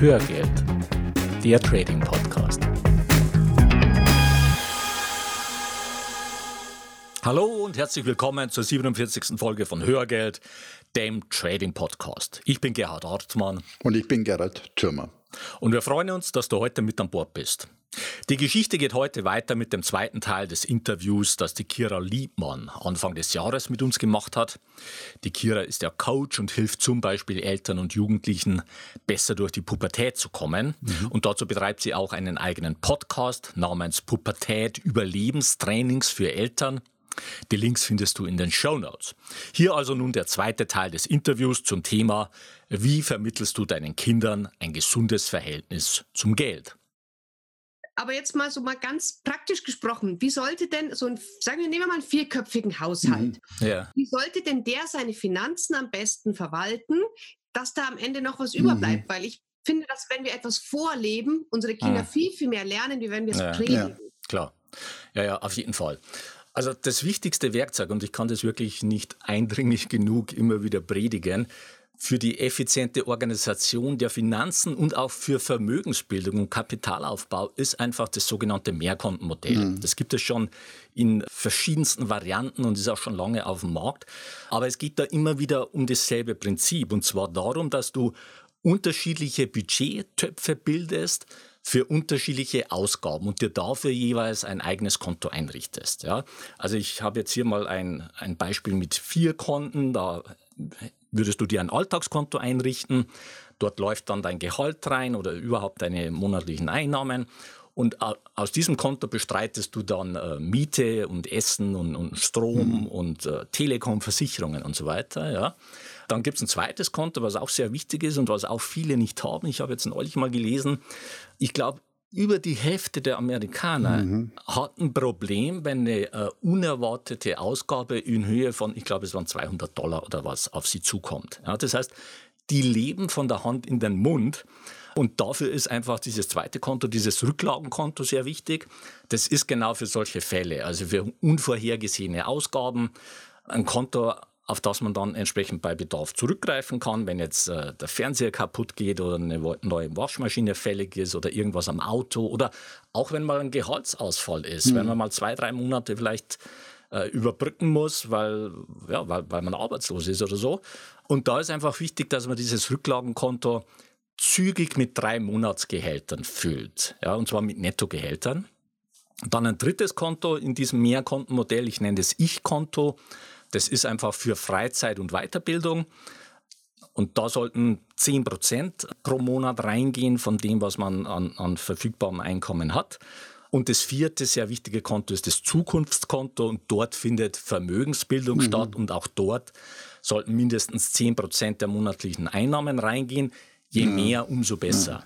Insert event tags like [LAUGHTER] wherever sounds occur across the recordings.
Hörgeld, der Trading Podcast. Hallo und herzlich willkommen zur 47. Folge von Hörgeld, dem Trading Podcast. Ich bin Gerhard Hartmann. Und ich bin Gerhard Thürmer. Und wir freuen uns, dass du heute mit an Bord bist. Die Geschichte geht heute weiter mit dem zweiten Teil des Interviews, das die Kira Liebmann Anfang des Jahres mit uns gemacht hat. Die Kira ist ja Coach und hilft zum Beispiel Eltern und Jugendlichen, besser durch die Pubertät zu kommen. Mhm. Und dazu betreibt sie auch einen eigenen Podcast namens Pubertät Überlebenstrainings für Eltern. Die Links findest du in den Show Notes. Hier also nun der zweite Teil des Interviews zum Thema, wie vermittelst du deinen Kindern ein gesundes Verhältnis zum Geld? Aber jetzt mal so mal ganz praktisch gesprochen, wie sollte denn so ein, sagen wir, nehmen wir mal einen vierköpfigen Haushalt. Mhm. Ja. Wie sollte denn der seine Finanzen am besten verwalten, dass da am Ende noch was mhm. überbleibt? Weil ich finde, dass wenn wir etwas vorleben, unsere Kinder mhm. viel, viel mehr lernen, wie wenn wir es ja. predigen. Ja, klar. Ja, ja, auf jeden Fall. Also das wichtigste Werkzeug, und ich kann das wirklich nicht eindringlich genug immer wieder predigen, für die effiziente Organisation der Finanzen und auch für Vermögensbildung und Kapitalaufbau ist einfach das sogenannte Mehrkontenmodell. Mhm. Das gibt es schon in verschiedensten Varianten und ist auch schon lange auf dem Markt. Aber es geht da immer wieder um dasselbe Prinzip und zwar darum, dass du unterschiedliche Budgettöpfe bildest, für unterschiedliche Ausgaben und dir dafür jeweils ein eigenes Konto einrichtest. Ja? Also ich habe jetzt hier mal ein, ein Beispiel mit vier Konten. Da würdest du dir ein Alltagskonto einrichten. Dort läuft dann dein Gehalt rein oder überhaupt deine monatlichen Einnahmen. Und aus diesem Konto bestreitest du dann äh, Miete und Essen und, und Strom mhm. und äh, Telekom, Versicherungen und so weiter. Ja. Dann gibt es ein zweites Konto, was auch sehr wichtig ist und was auch viele nicht haben. Ich habe jetzt neulich mal gelesen, ich glaube, über die Hälfte der Amerikaner mhm. hat ein Problem, wenn eine äh, unerwartete Ausgabe in Höhe von, ich glaube, es waren 200 Dollar oder was, auf sie zukommt. Ja, das heißt, die leben von der Hand in den Mund. Und dafür ist einfach dieses zweite Konto, dieses Rücklagenkonto sehr wichtig. Das ist genau für solche Fälle, also für unvorhergesehene Ausgaben. Ein Konto auf das man dann entsprechend bei Bedarf zurückgreifen kann, wenn jetzt äh, der Fernseher kaputt geht oder eine neue Waschmaschine fällig ist oder irgendwas am Auto oder auch wenn mal ein Gehaltsausfall ist, mhm. wenn man mal zwei, drei Monate vielleicht äh, überbrücken muss, weil, ja, weil, weil man arbeitslos ist oder so. Und da ist einfach wichtig, dass man dieses Rücklagenkonto zügig mit drei Monatsgehältern füllt, ja, und zwar mit Nettogehältern. Dann ein drittes Konto in diesem Mehrkontenmodell, ich nenne das Ich-Konto. Das ist einfach für Freizeit und Weiterbildung. Und da sollten 10 Prozent pro Monat reingehen von dem, was man an, an verfügbarem Einkommen hat. Und das vierte sehr wichtige Konto ist das Zukunftskonto und dort findet Vermögensbildung mhm. statt und auch dort sollten mindestens 10 Prozent der monatlichen Einnahmen reingehen. Je mhm. mehr, umso besser.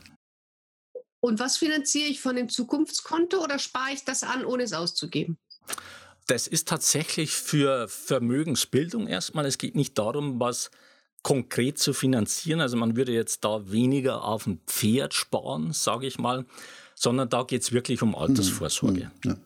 Und was finanziere ich von dem Zukunftskonto oder spare ich das an, ohne es auszugeben? Das ist tatsächlich für Vermögensbildung erstmal. Es geht nicht darum, was konkret zu finanzieren. Also man würde jetzt da weniger auf ein Pferd sparen, sage ich mal, sondern da geht es wirklich um mhm. Altersvorsorge. Ja.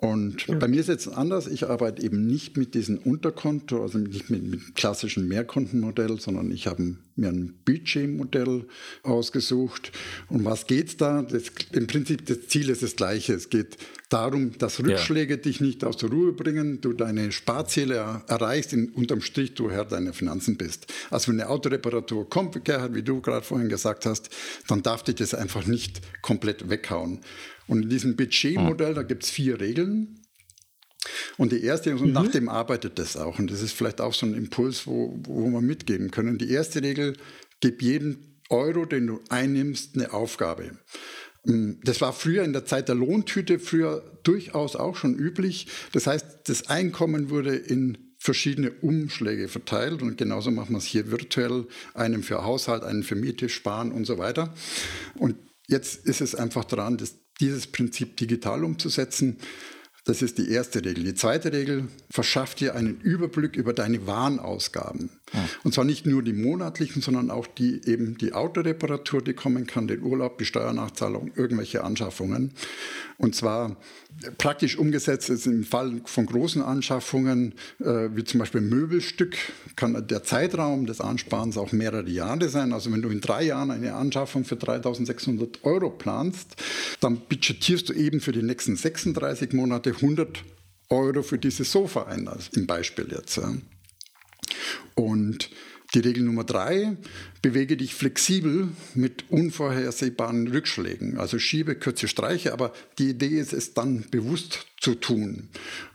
Und ja. bei mir ist es jetzt anders. Ich arbeite eben nicht mit diesem Unterkonto, also nicht mit, mit klassischen Mehrkontenmodell, sondern ich habe mir ein Budgetmodell ausgesucht. Um was geht es da? Das, Im Prinzip das Ziel ist das gleiche. Es geht darum, dass Rückschläge ja. dich nicht aus der Ruhe bringen, du deine Sparziele erreichst, in, unterm Strich du Herr deiner Finanzen bist. Also wenn eine Autoreparatur kommt, Gerhard, wie du gerade vorhin gesagt hast, dann darf dich das einfach nicht komplett weghauen. Und in diesem Budgetmodell, da gibt es vier Regeln. Und die erste, und mhm. nach dem arbeitet das auch. Und das ist vielleicht auch so ein Impuls, wo, wo wir mitgeben können. Die erste Regel, gib jeden Euro, den du einnimmst, eine Aufgabe. Ähm, das war früher in der Zeit der Lohntüte früher durchaus auch schon üblich. Das heißt, das Einkommen wurde in verschiedene Umschläge verteilt und genauso machen wir es hier virtuell, einen für Haushalt, einen für Miete, Sparen und so weiter. Und jetzt ist es einfach dran, das dieses Prinzip digital umzusetzen. Das ist die erste Regel. Die zweite Regel, verschafft dir einen Überblick über deine Warenausgaben. Und zwar nicht nur die monatlichen, sondern auch die eben die Autoreparatur, die kommen kann, den Urlaub, die Steuernachzahlung, irgendwelche Anschaffungen. Und zwar praktisch umgesetzt ist im Fall von großen Anschaffungen, äh, wie zum Beispiel Möbelstück, kann der Zeitraum des Ansparens auch mehrere Jahre sein. Also wenn du in drei Jahren eine Anschaffung für 3600 Euro planst, dann budgetierst du eben für die nächsten 36 Monate 100 Euro für dieses Sofa ein, also im Beispiel jetzt. Und die Regel Nummer drei, bewege dich flexibel mit unvorhersehbaren Rückschlägen. Also schiebe, kürze, streiche, aber die Idee ist es dann bewusst zu tun.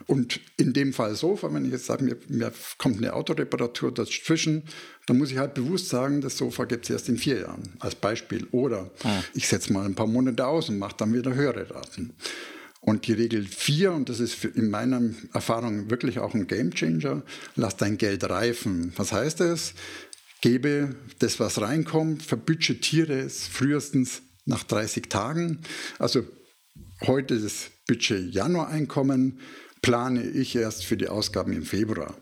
Und in dem Fall Sofa, wenn ich jetzt sage, mir, mir kommt eine Autoreparatur dazwischen, dann muss ich halt bewusst sagen, das Sofa gibt es erst in vier Jahren als Beispiel. Oder ah. ich setze mal ein paar Monate aus und mache dann wieder höhere Raten. Und die Regel 4, und das ist in meiner Erfahrung wirklich auch ein Gamechanger, lass dein Geld reifen. Was heißt das? Gebe das, was reinkommt, verbudgetiere es frühestens nach 30 Tagen. Also heute das Budget Januareinkommen plane ich erst für die Ausgaben im Februar.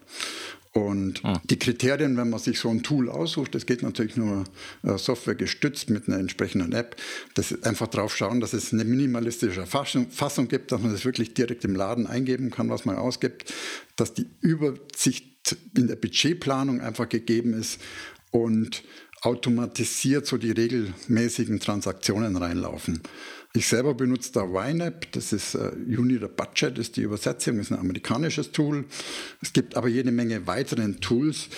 Und ah. die Kriterien, wenn man sich so ein Tool aussucht, das geht natürlich nur äh, Software gestützt mit einer entsprechenden App, das ist einfach drauf schauen, dass es eine minimalistische Fassung, Fassung gibt, dass man das wirklich direkt im Laden eingeben kann, was man ausgibt, dass die Übersicht in der Budgetplanung einfach gegeben ist und automatisiert so die regelmäßigen Transaktionen reinlaufen. Ich selber benutze da YNAB, das ist uh, Unit Budget, ist die Übersetzung, ist ein amerikanisches Tool. Es gibt aber jede Menge weiteren Tools.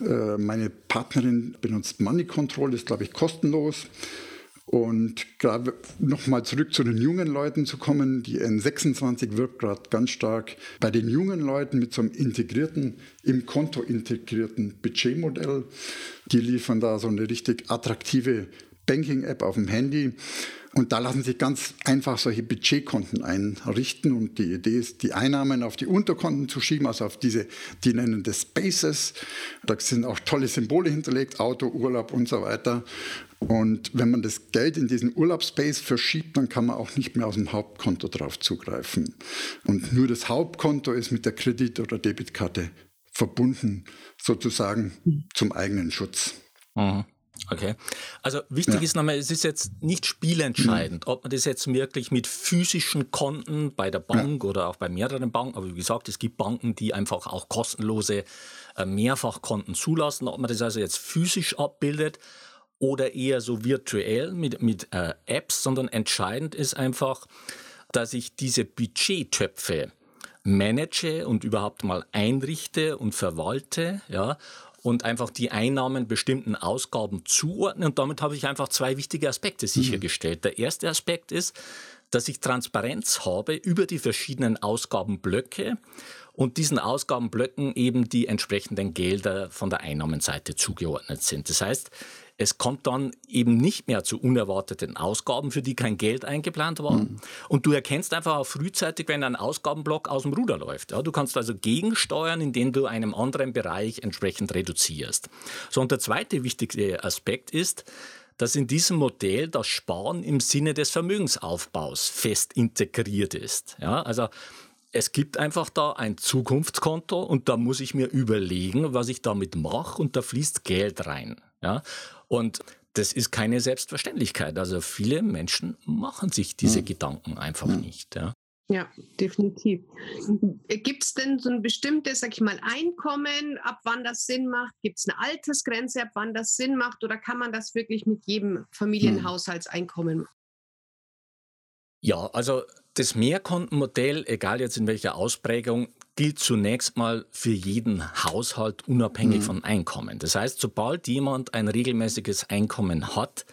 Uh, meine Partnerin benutzt Money Control, ist glaube ich kostenlos. Und gerade nochmal zurück zu den jungen Leuten zu kommen, die N26 wirkt gerade ganz stark bei den jungen Leuten mit so einem integrierten, im Konto integrierten Budgetmodell. Die liefern da so eine richtig attraktive Banking-App auf dem Handy. Und da lassen sich ganz einfach solche Budgetkonten einrichten. Und die Idee ist, die Einnahmen auf die Unterkonten zu schieben, also auf diese, die nennen das Spaces. Da sind auch tolle Symbole hinterlegt, Auto, Urlaub und so weiter. Und wenn man das Geld in diesen Urlaubsspace verschiebt, dann kann man auch nicht mehr aus dem Hauptkonto drauf zugreifen. Und nur das Hauptkonto ist mit der Kredit- oder Debitkarte verbunden, sozusagen zum eigenen Schutz. Mhm. Okay. Also wichtig ja. ist nochmal, es ist jetzt nicht spielentscheidend, mhm. ob man das jetzt wirklich mit physischen Konten bei der Bank ja. oder auch bei mehreren Banken, aber wie gesagt, es gibt Banken, die einfach auch kostenlose äh, Mehrfachkonten zulassen, ob man das also jetzt physisch abbildet oder eher so virtuell mit, mit äh, Apps, sondern entscheidend ist einfach, dass ich diese Budgettöpfe manage und überhaupt mal einrichte und verwalte, ja, und einfach die Einnahmen bestimmten Ausgaben zuordnen. Und damit habe ich einfach zwei wichtige Aspekte sichergestellt. Mhm. Der erste Aspekt ist, dass ich Transparenz habe über die verschiedenen Ausgabenblöcke und diesen Ausgabenblöcken eben die entsprechenden Gelder von der Einnahmenseite zugeordnet sind. Das heißt, es kommt dann eben nicht mehr zu unerwarteten Ausgaben, für die kein Geld eingeplant war. Mhm. Und du erkennst einfach auch frühzeitig, wenn ein Ausgabenblock aus dem Ruder läuft. Ja, du kannst also gegensteuern, indem du einem anderen Bereich entsprechend reduzierst. So, und der zweite wichtige Aspekt ist, dass in diesem Modell das Sparen im Sinne des Vermögensaufbaus fest integriert ist. Ja, also es gibt einfach da ein Zukunftskonto und da muss ich mir überlegen, was ich damit mache und da fließt Geld rein. Ja? Und das ist keine Selbstverständlichkeit. Also viele Menschen machen sich diese hm. Gedanken einfach hm. nicht. Ja. Ja, definitiv. Gibt es denn so ein bestimmtes, sag ich mal, Einkommen, ab wann das Sinn macht? Gibt es eine Altersgrenze, ab wann das Sinn macht? Oder kann man das wirklich mit jedem Familienhaushaltseinkommen machen? Ja, also das Mehrkontenmodell, egal jetzt in welcher Ausprägung, gilt zunächst mal für jeden Haushalt unabhängig mhm. von Einkommen. Das heißt, sobald jemand ein regelmäßiges Einkommen hat,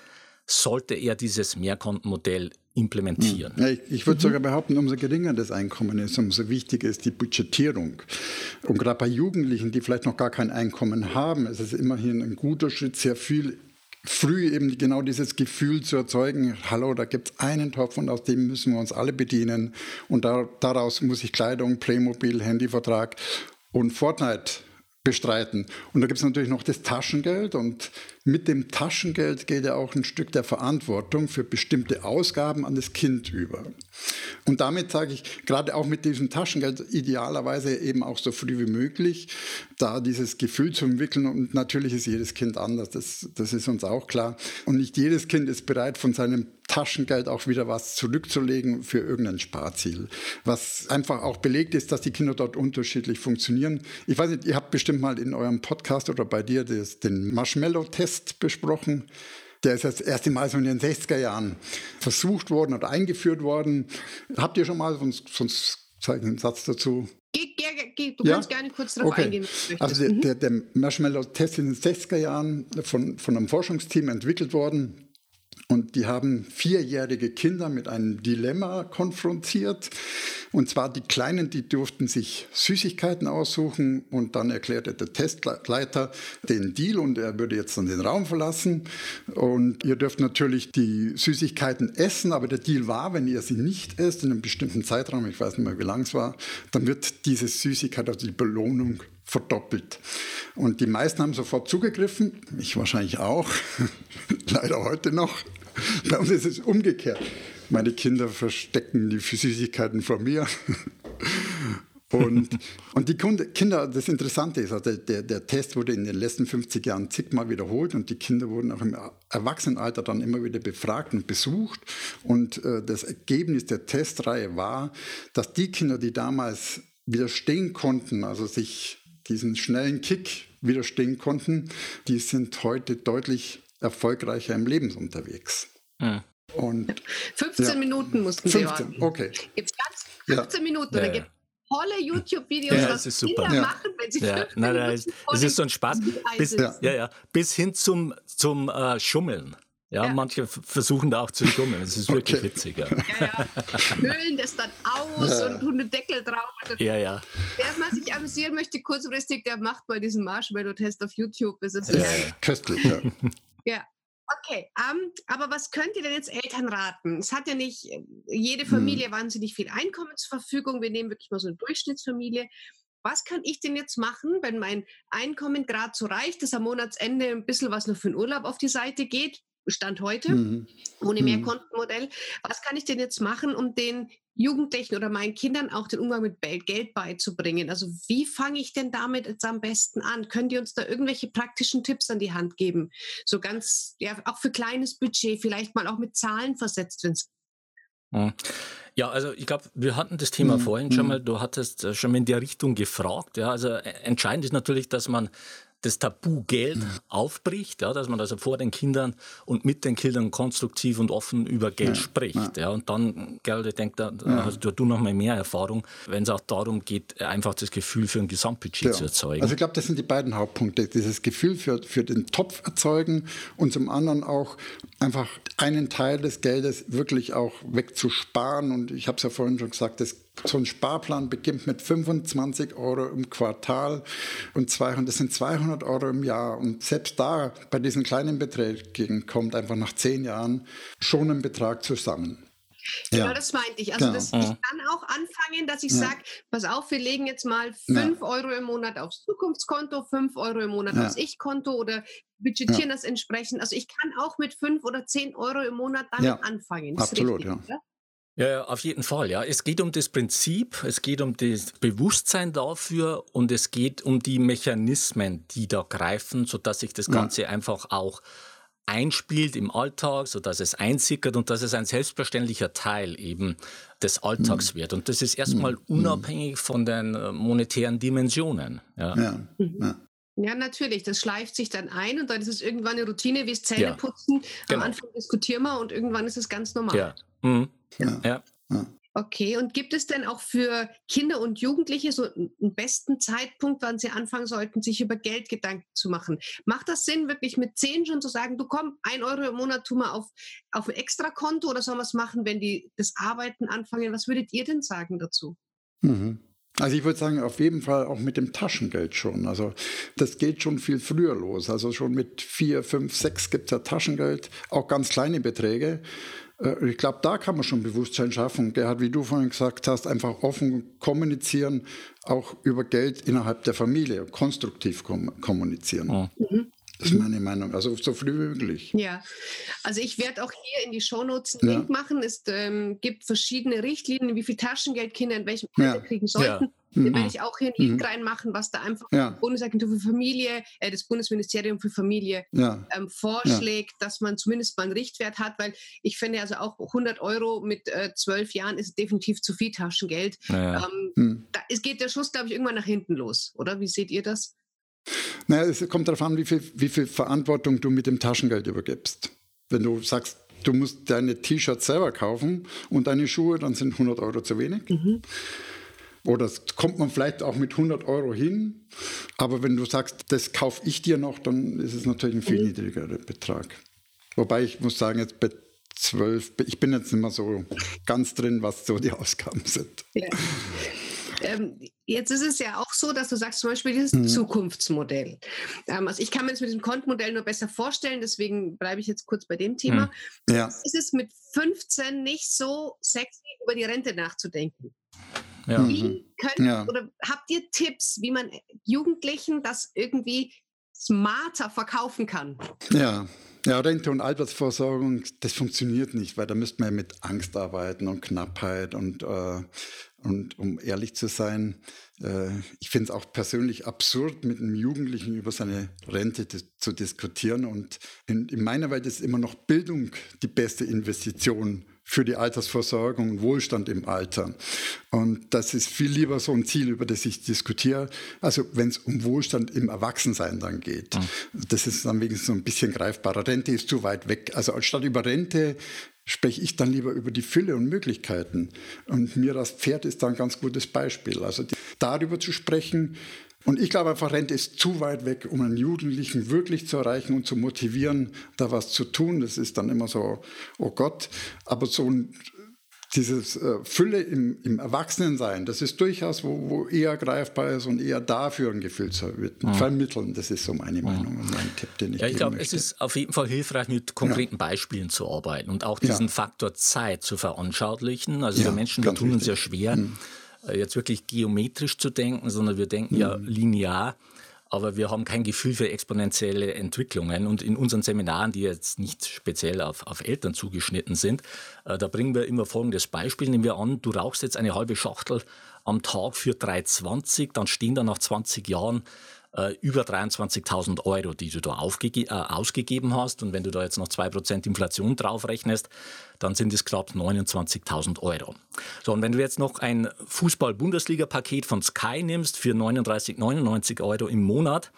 sollte er dieses Mehrkontenmodell implementieren. Ja, ich, ich würde mhm. sogar behaupten, umso geringer das Einkommen ist, umso wichtiger ist die Budgetierung. Und gerade bei Jugendlichen, die vielleicht noch gar kein Einkommen haben, ist es immerhin ein guter Schritt, sehr viel früh eben genau dieses Gefühl zu erzeugen, hallo, da gibt es einen Topf und aus dem müssen wir uns alle bedienen und da, daraus muss ich Kleidung, Playmobil, Handyvertrag und Fortnite bestreiten. Und da gibt es natürlich noch das Taschengeld und mit dem Taschengeld geht ja auch ein Stück der Verantwortung für bestimmte Ausgaben an das Kind über. Und damit sage ich, gerade auch mit diesem Taschengeld idealerweise eben auch so früh wie möglich, da dieses Gefühl zu entwickeln. Und natürlich ist jedes Kind anders, das, das ist uns auch klar. Und nicht jedes Kind ist bereit, von seinem Taschengeld auch wieder was zurückzulegen für irgendein Sparziel. Was einfach auch belegt ist, dass die Kinder dort unterschiedlich funktionieren. Ich weiß nicht, ihr habt bestimmt mal in eurem Podcast oder bei dir das, den Marshmallow-Test besprochen. Der ist das erste Mal so in den 60er Jahren versucht worden oder eingeführt worden. Habt ihr schon mal, sonst, sonst zeige ich einen Satz dazu. Geh, geh, geh, du ja? kannst gerne kurz darauf okay. eingehen. Also der, der, der Marshmallow-Test in den 60er Jahren von, von einem Forschungsteam entwickelt worden. Und die haben vierjährige Kinder mit einem Dilemma konfrontiert. Und zwar die Kleinen, die durften sich Süßigkeiten aussuchen. Und dann erklärte der Testleiter den Deal und er würde jetzt dann den Raum verlassen. Und ihr dürft natürlich die Süßigkeiten essen, aber der Deal war, wenn ihr sie nicht esst, in einem bestimmten Zeitraum, ich weiß nicht mehr, wie lang es war, dann wird diese Süßigkeit, also die Belohnung, verdoppelt. Und die meisten haben sofort zugegriffen, ich wahrscheinlich auch, [LAUGHS] leider heute noch. Bei uns ist es umgekehrt. Meine Kinder verstecken die Süßigkeiten vor mir. [LAUGHS] Und, und die Kinder, das Interessante ist, also der, der Test wurde in den letzten 50 Jahren zigmal wiederholt und die Kinder wurden auch im Erwachsenenalter dann immer wieder befragt und besucht. Und äh, das Ergebnis der Testreihe war, dass die Kinder, die damals widerstehen konnten, also sich diesen schnellen Kick widerstehen konnten, die sind heute deutlich erfolgreicher im Leben unterwegs. Hm. Und, 15 ja, Minuten mussten 15, sie warten. Okay. Jetzt ganz 15 ja. Minuten. Ja. Da gibt tolle YouTube-Videos, ja, was Kinder ja. machen, wenn sie ja. nein, nein, es, es ist so ein Spaß. Bis, ja. Ja, bis hin zum, zum uh, Schummeln. Ja, ja, manche versuchen da auch zu schummeln. Das ist wirklich okay. witzig. Ja. ja, ja. Höhlen das dann aus ja. und tun einen Deckel drauf. Also, ja, ja. Wer mal sich amüsieren möchte, kurzfristig, der macht mal diesen Marshmallow-Test auf YouTube. Das ist ja, köstlich, ja. [LAUGHS] ja. Okay, um, ähm, aber was könnt ihr denn jetzt Eltern raten? Es hat ja nicht jede Familie hm. wahnsinnig viel Einkommen zur Verfügung. Wir nehmen wirklich mal so eine Durchschnittsfamilie. Was kann ich denn jetzt machen, wenn mein Einkommen gerade so reicht, dass am Monatsende ein bisschen was noch für den Urlaub auf die Seite geht? Stand heute, mhm. ohne mhm. Mehrkontenmodell. Was kann ich denn jetzt machen, um den Jugendlichen oder meinen Kindern auch den Umgang mit Geld beizubringen? Also wie fange ich denn damit jetzt am besten an? Könnt ihr uns da irgendwelche praktischen Tipps an die Hand geben? So ganz, ja, auch für kleines Budget, vielleicht mal auch mit Zahlen versetzt, wenn es ja, also ich glaube, wir hatten das Thema mhm. vorhin schon mhm. mal, du hattest äh, schon mal in der Richtung gefragt. Ja, also äh, entscheidend ist natürlich, dass man das Tabu Geld mhm. aufbricht, ja, dass man also vor den Kindern und mit den Kindern konstruktiv und offen über Geld ja, spricht. Ja. ja. und dann, Geld, ich denke, da ja. hast du noch mal mehr Erfahrung, wenn es auch darum geht, einfach das Gefühl für ein Gesamtbudget zu erzeugen. Also ich glaube, das sind die beiden Hauptpunkte. Dieses Gefühl für, für den Topf erzeugen und zum anderen auch einfach einen Teil des Geldes wirklich auch wegzusparen. Und ich habe es ja vorhin schon gesagt, das so ein Sparplan beginnt mit 25 Euro im Quartal und 200, das sind 200 Euro im Jahr. Und selbst da, bei diesen kleinen Beträgen, kommt einfach nach zehn Jahren schon ein Betrag zusammen. Genau, ja. das meinte ich. Also genau. das, ich kann auch anfangen, dass ich ja. sage, pass auf, wir legen jetzt mal 5 ja. Euro im Monat aufs Zukunftskonto, 5 Euro im Monat aufs Ich-Konto oder budgetieren das entsprechend. Also ich kann auch mit 5 oder 10 Euro im Monat damit anfangen. Das Absolut, richtig, ja. Ja, auf jeden Fall. Ja, es geht um das Prinzip, es geht um das Bewusstsein dafür und es geht um die Mechanismen, die da greifen, so dass sich das Ganze ja. einfach auch einspielt im Alltag, so dass es einsickert und dass es ein selbstverständlicher Teil eben des Alltags mhm. wird. Und das ist erstmal mhm. unabhängig von den äh, monetären Dimensionen. Ja. ja. ja. Ja, natürlich. Das schleift sich dann ein und dann ist es irgendwann eine Routine wie das Zähneputzen. Ja, genau. Am Anfang diskutieren wir und irgendwann ist es ganz normal. Ja. Mhm. Ja. ja. Okay, und gibt es denn auch für Kinder und Jugendliche so einen besten Zeitpunkt, wann sie anfangen sollten, sich über Geld Gedanken zu machen? Macht das Sinn, wirklich mit zehn schon zu sagen, du komm, ein Euro im Monat tu mal auf, auf ein Extrakonto oder soll man es machen, wenn die das Arbeiten anfangen? Was würdet ihr denn sagen dazu? Mhm. Also ich würde sagen, auf jeden Fall auch mit dem Taschengeld schon. Also das geht schon viel früher los. Also schon mit vier, fünf, sechs gibt es ja Taschengeld, auch ganz kleine Beträge. Äh, ich glaube, da kann man schon Bewusstsein schaffen. Gerhard, wie du vorhin gesagt hast, einfach offen kommunizieren, auch über Geld innerhalb der Familie, konstruktiv kommunizieren. Mhm. Das ist meine Meinung. Also so früh wie möglich. Ja, also ich werde auch hier in die Shownotes einen ja. Link machen. Es ähm, gibt verschiedene Richtlinien, wie viel Taschengeld Kinder in welchem Alter ja. kriegen sollten. Ja. Mhm. Da werde ich auch hier einen Link mhm. reinmachen, was da einfach ja. die Bundesagentur für Familie, äh, das Bundesministerium für Familie ja. ähm, vorschlägt, ja. dass man zumindest mal einen Richtwert hat, weil ich finde also auch 100 Euro mit äh, zwölf äh, Jahren ist definitiv zu viel Taschengeld. Ähm, mhm. Da ist, geht der Schuss, glaube ich, irgendwann nach hinten los, oder? Wie seht ihr das? Naja, es kommt darauf an, wie viel, wie viel Verantwortung du mit dem Taschengeld übergibst. Wenn du sagst, du musst deine T-Shirts selber kaufen und deine Schuhe, dann sind 100 Euro zu wenig. Mhm. Oder kommt man vielleicht auch mit 100 Euro hin. Aber wenn du sagst, das kaufe ich dir noch, dann ist es natürlich ein viel mhm. niedrigerer Betrag. Wobei ich muss sagen, jetzt bei 12, ich bin jetzt nicht mehr so ganz drin, was so die Ausgaben sind. Ja. Ähm, jetzt ist es ja auch so, dass du sagst, zum Beispiel dieses mhm. Zukunftsmodell. Ähm, also ich kann mir das mit diesem Kontenmodell nur besser vorstellen, deswegen bleibe ich jetzt kurz bei dem Thema. Mhm. Ja. Ist es mit 15 nicht so sexy, über die Rente nachzudenken? Ja. Wie mhm. könnt, ja. oder habt ihr Tipps, wie man Jugendlichen das irgendwie smarter verkaufen kann? Ja, ja, Rente und Altersvorsorgung, das funktioniert nicht, weil da müsste man ja mit Angst arbeiten und Knappheit und, äh, und um ehrlich zu sein, äh, ich finde es auch persönlich absurd, mit einem Jugendlichen über seine Rente zu diskutieren. Und in, in meiner Welt ist immer noch Bildung die beste Investition für die Altersversorgung und Wohlstand im Alter. Und das ist viel lieber so ein Ziel, über das ich diskutiere. Also wenn es um Wohlstand im Erwachsensein dann geht. Mhm. Das ist dann wenigstens so ein bisschen greifbarer. Rente ist zu weit weg. Also anstatt über Rente spreche ich dann lieber über die Fülle und Möglichkeiten. Und mir das Pferd ist da ein ganz gutes Beispiel. Also die, darüber zu sprechen, und ich glaube einfach, Rente ist zu weit weg, um einen Jugendlichen wirklich zu erreichen und zu motivieren, da was zu tun. Das ist dann immer so, oh Gott. Aber so ein, dieses äh, Fülle im, im Erwachsenensein, das ist durchaus, wo, wo, eher greifbar ist und eher dafür ein Gefühl zu ja. vermitteln. Das ist so meine Meinung und mein Tipp, den ich Ja, ich glaube, es ist auf jeden Fall hilfreich, mit konkreten ja. Beispielen zu arbeiten und auch diesen ja. Faktor Zeit zu veranschaulichen. Also wir Menschen, wir tun uns ja schwer. Hm äh, jetzt wirklich geometrisch zu denken, sondern wir denken mhm. ja linear, aber wir haben kein Gefühl für exponentielle Entwicklungen. Und in unseren Seminaren, die jetzt nicht speziell auf, auf Eltern zugeschnitten sind, äh, da bringen wir immer folgendes Beispiel. Nehmen wir an, du rauchst jetzt eine halbe Schachtel am Tag für 3,20, dann stehen da nach 20 Jahren äh, über 23.000 Euro, die du da äh, ausgegeben hast. Und wenn du da jetzt noch 2% Inflation draufrechnest, dann sind es knapp 29.000 Euro. So, und wenn du jetzt noch ein Fußball-Bundesliga-Paket von Sky nimmst für 39,99 Euro im Monat,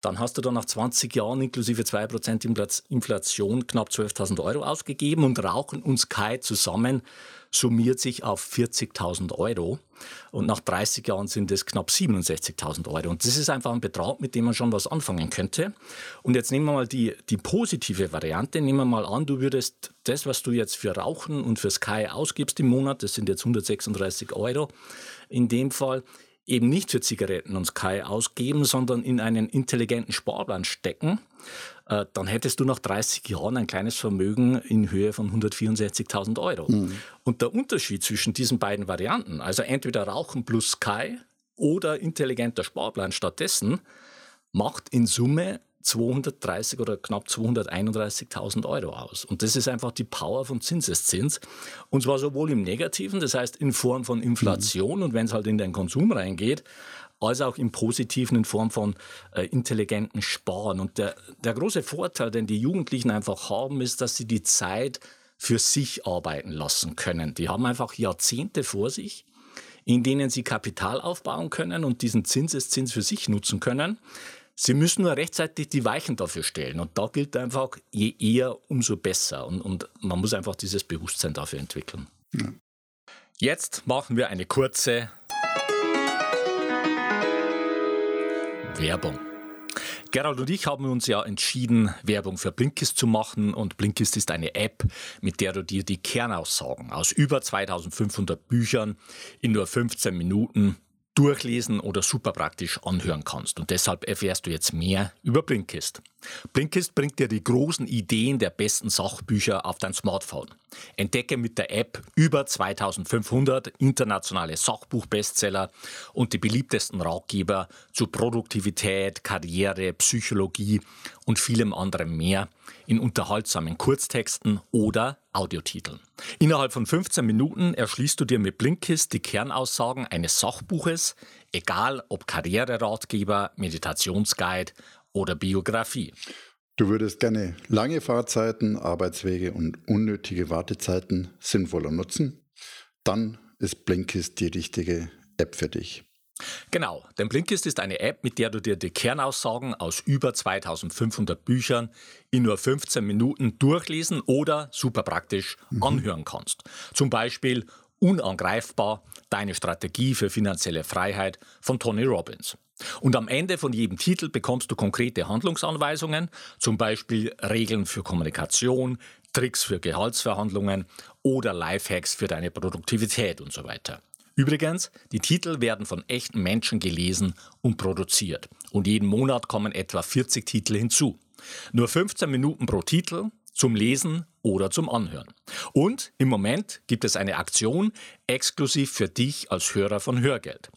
dann hast du dann nach 20 Jahren inklusive 2% Inflation knapp 12.000 Euro ausgegeben und Rauchen und Sky zusammen summiert sich auf 40.000 Euro. Und nach 30 Jahren sind es knapp 67.000 Euro. Und das ist einfach ein Betrag, mit dem man schon was anfangen könnte. Und jetzt nehmen wir mal die, die positive Variante. Nehmen wir mal an, du würdest das, was du jetzt für Rauchen und für Sky ausgibst im Monat, das sind jetzt 136 Euro in dem Fall, eben nicht für Zigaretten und Sky ausgeben, sondern in einen intelligenten Sparplan stecken, äh, dann hättest du nach 30 Jahren ein kleines Vermögen in Höhe von 164.000 Euro. Mhm. Und der Unterschied zwischen diesen beiden Varianten, also entweder Rauchen plus Sky oder intelligenter Sparplan stattdessen, macht in Summe 230 oder knapp 231.000 Euro aus. Und das ist einfach die Power von Zinseszins. Und zwar sowohl im Negativen, das heißt in Form von Inflation mhm. und wenn es halt in den Konsum reingeht, als auch im Positiven in Form von äh, intelligenten Sparen. Und der, der große Vorteil, den die Jugendlichen einfach haben, ist, dass sie die Zeit für sich arbeiten lassen können. Die haben einfach Jahrzehnte vor sich, in denen sie Kapital aufbauen können und diesen Zinseszins für sich nutzen können. Sie müssen nur rechtzeitig die Weichen dafür stellen. Und da gilt einfach, je eher, umso besser. Und, und man muss einfach dieses Bewusstsein dafür entwickeln. Ja. Jetzt machen wir eine kurze Werbung. Gerald und ich haben uns ja entschieden, Werbung für Blinkist zu machen. Und Blinkist ist eine App, mit der du dir die Kernaussagen aus über 2500 Büchern in nur 15 Minuten durchlesen oder super praktisch anhören kannst. Und deshalb erfährst du jetzt mehr über Blinkist. Blinkist bringt dir die großen Ideen der besten Sachbücher auf dein Smartphone. Entdecke mit der App über 2500 internationale Sachbuchbestseller und die beliebtesten Ratgeber zu Produktivität, Karriere, Psychologie und vielem anderem mehr in unterhaltsamen Kurztexten oder Audiotiteln. Innerhalb von 15 Minuten erschließt du dir mit Blinkist die Kernaussagen eines Sachbuches, egal ob Karriereratgeber, Meditationsguide oder Biografie. Du würdest gerne lange Fahrzeiten, Arbeitswege und unnötige Wartezeiten sinnvoller nutzen? Dann ist Blinkist die richtige App für dich. Genau, denn Blinkist ist eine App, mit der du dir die Kernaussagen aus über 2500 Büchern in nur 15 Minuten durchlesen oder super praktisch mhm. anhören kannst. Zum Beispiel Unangreifbar, deine Strategie für finanzielle Freiheit von Tony Robbins. Und am Ende von jedem Titel bekommst du konkrete Handlungsanweisungen, zum Beispiel Regeln für Kommunikation, Tricks für Gehaltsverhandlungen oder Lifehacks für deine Produktivität und so weiter. Übrigens, die Titel werden von echten Menschen gelesen und produziert. Und jeden Monat kommen etwa 40 Titel hinzu. Nur 15 Minuten pro Titel zum Lesen oder zum Anhören. Und im Moment gibt es eine Aktion exklusiv für dich als Hörer von Hörgeld.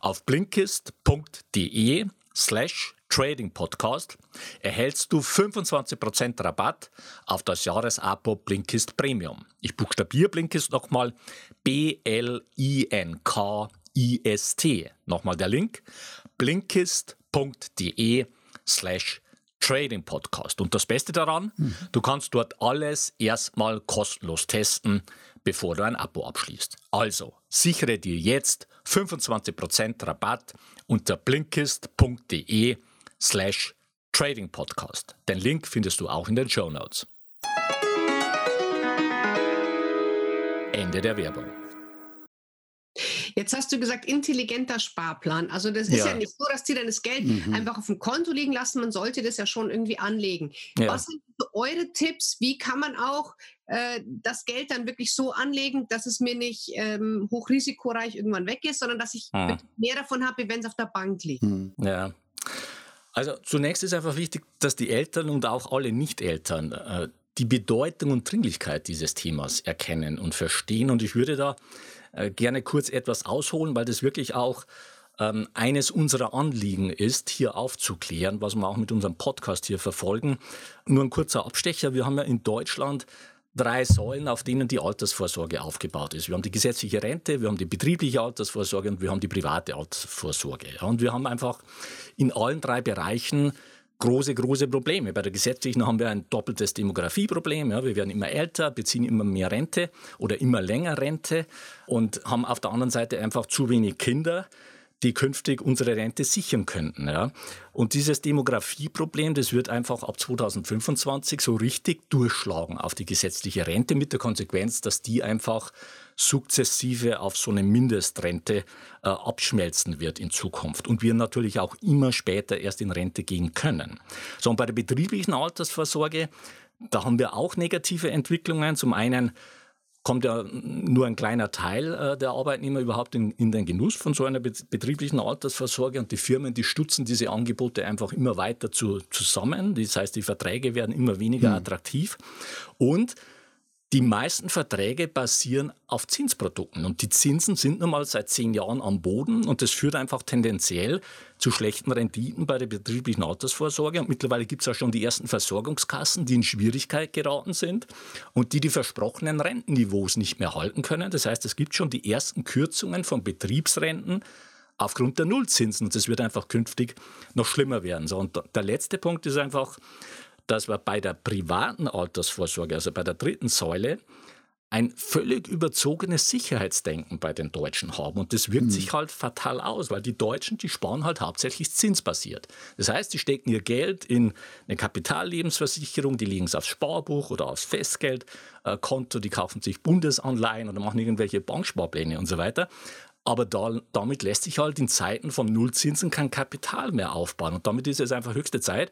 Auf blinkist.de slash Trading Podcast erhältst du 25% Rabatt auf das Jahresabo Blinkist Premium. Ich buchstabiere Blinkist nochmal B-L-I-N-K-I-S-T. Nochmal der Link blinkist.de slash Trading Podcast. Und das Beste daran, mhm. du kannst dort alles erstmal kostenlos testen, bevor du ein Abo abschließt. Also sichere dir jetzt 25% Rabatt unter blinkist.de slash Trading Podcast. Den Link findest du auch in den Show Notes. Ende der Werbung. Jetzt hast du gesagt, intelligenter Sparplan. Also das ist ja, ja nicht so, dass die dann das Geld mhm. einfach auf dem Konto liegen lassen. Man sollte das ja schon irgendwie anlegen. Ja. Was sind eure Tipps? Wie kann man auch äh, das Geld dann wirklich so anlegen, dass es mir nicht ähm, hochrisikoreich irgendwann weg ist, sondern dass ich mhm. mehr davon habe, wenn es auf der Bank liegt? Mhm. Ja. Also zunächst ist einfach wichtig, dass die Eltern und auch alle Nicht-Eltern äh, die Bedeutung und Dringlichkeit dieses Themas erkennen und verstehen. Und ich würde da äh, gerne kurz etwas ausholen, weil das wirklich auch ähm, eines unserer Anliegen ist, hier aufzuklären, was wir auch mit unserem Podcast hier verfolgen. Nur ein kurzer Abstecher. Wir haben ja in Deutschland drei Säulen, auf denen die Altersvorsorge aufgebaut ist. Wir haben die gesetzliche Rente, wir haben die betriebliche Altersvorsorge und wir haben die private Altersvorsorge. Und wir haben einfach in allen drei Bereichen große, große Probleme. Bei der gesetzlichen haben wir ein doppeltes Demografieproblem. Wir werden immer älter, beziehen immer mehr Rente oder immer länger Rente und haben auf der anderen Seite einfach zu wenig Kinder die künftig unsere Rente sichern könnten. Ja. Und dieses Demografieproblem, das wird einfach ab 2025 so richtig durchschlagen auf die gesetzliche Rente mit der Konsequenz, dass die einfach sukzessive auf so eine Mindestrente äh, abschmelzen wird in Zukunft und wir natürlich auch immer später erst in Rente gehen können. So, und bei der betrieblichen Altersvorsorge, da haben wir auch negative Entwicklungen. Zum einen kommt ja nur ein kleiner Teil äh, der Arbeitnehmer überhaupt in, in, den Genuss von so einer betrieblichen Altersvorsorge und die Firmen, die stutzen diese Angebote einfach immer weiter zu, zusammen. Das heißt, die Verträge werden immer weniger mhm. attraktiv und die meisten Verträge basieren auf Zinsprodukten und die Zinsen sind nun mal seit zehn Jahren am Boden und das führt einfach tendenziell zu schlechten Renditen bei der betrieblichen Altersvorsorge. Und mittlerweile gibt es auch schon die ersten Versorgungskassen, die in Schwierigkeit geraten sind und die die versprochenen Rentenniveaus nicht mehr halten können. Das heißt, es gibt schon die ersten Kürzungen von Betriebsrenten aufgrund der Nullzinsen und das wird einfach künftig noch schlimmer werden. So, und der letzte Punkt ist einfach, dass wir bei der privaten Altersvorsorge, also bei der dritten Säule, ein völlig überzogenes Sicherheitsdenken bei den Deutschen haben. Und das wirkt mhm. sich halt fatal aus, weil die Deutschen, die sparen halt hauptsächlich zinsbasiert. Das heißt, die stecken ihr Geld in eine Kapitallebensversicherung, die legen es aufs Sparbuch oder aufs Festgeldkonto, die kaufen sich Bundesanleihen oder machen irgendwelche Banksparpläne und so weiter. Aber da, damit lässt sich halt in Zeiten von Nullzinsen kein Kapital mehr aufbauen. Und damit ist es einfach höchste Zeit,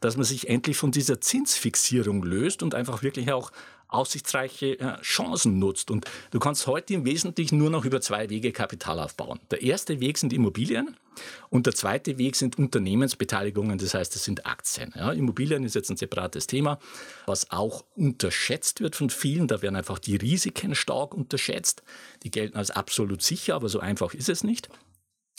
dass man sich endlich von dieser Zinsfixierung löst und einfach wirklich auch aussichtsreiche äh, Chancen nutzt. Und du kannst heute im Wesentlichen nur noch über zwei Wege Kapital aufbauen. Der erste Weg sind Immobilien und der zweite Weg sind Unternehmensbeteiligungen, das heißt, es sind Aktien. Ja, Immobilien ist jetzt ein separates Thema, was auch unterschätzt wird von vielen. Da werden einfach die Risiken stark unterschätzt. Die gelten als absolut sicher, aber so einfach ist es nicht.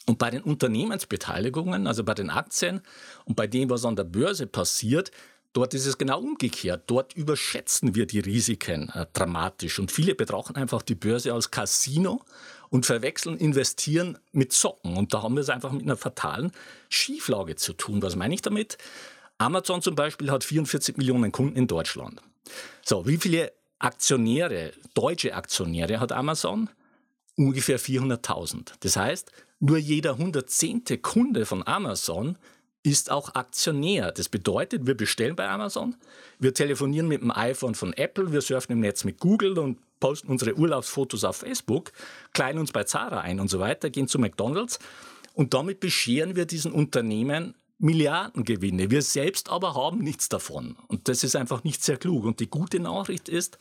Und bei den Unternehmensbeteiligungen, also bei den Aktien und bei dem, was an der Börse passiert, Dort ist es genau umgekehrt. Dort überschätzen wir die Risiken äh, dramatisch. Und viele betrachten einfach die Börse als Casino und verwechseln Investieren mit Zocken. Und da haben wir es einfach mit einer fatalen Schieflage zu tun. Was meine ich damit? Amazon zum Beispiel hat 44 Millionen Kunden in Deutschland. So, wie viele Aktionäre, deutsche Aktionäre hat Amazon? Ungefähr 400.000. Das heißt, nur jeder 110. Kunde von Amazon ist auch Aktionär. Das bedeutet, wir bestellen bei Amazon, wir telefonieren mit dem iPhone von Apple, wir surfen im Netz mit Google und posten unsere Urlaubsfotos auf Facebook, kleiden uns bei Zara ein und so weiter, gehen zu McDonald's und damit bescheren wir diesen Unternehmen Milliardengewinne. Wir selbst aber haben nichts davon. Und das ist einfach nicht sehr klug. Und die gute Nachricht ist,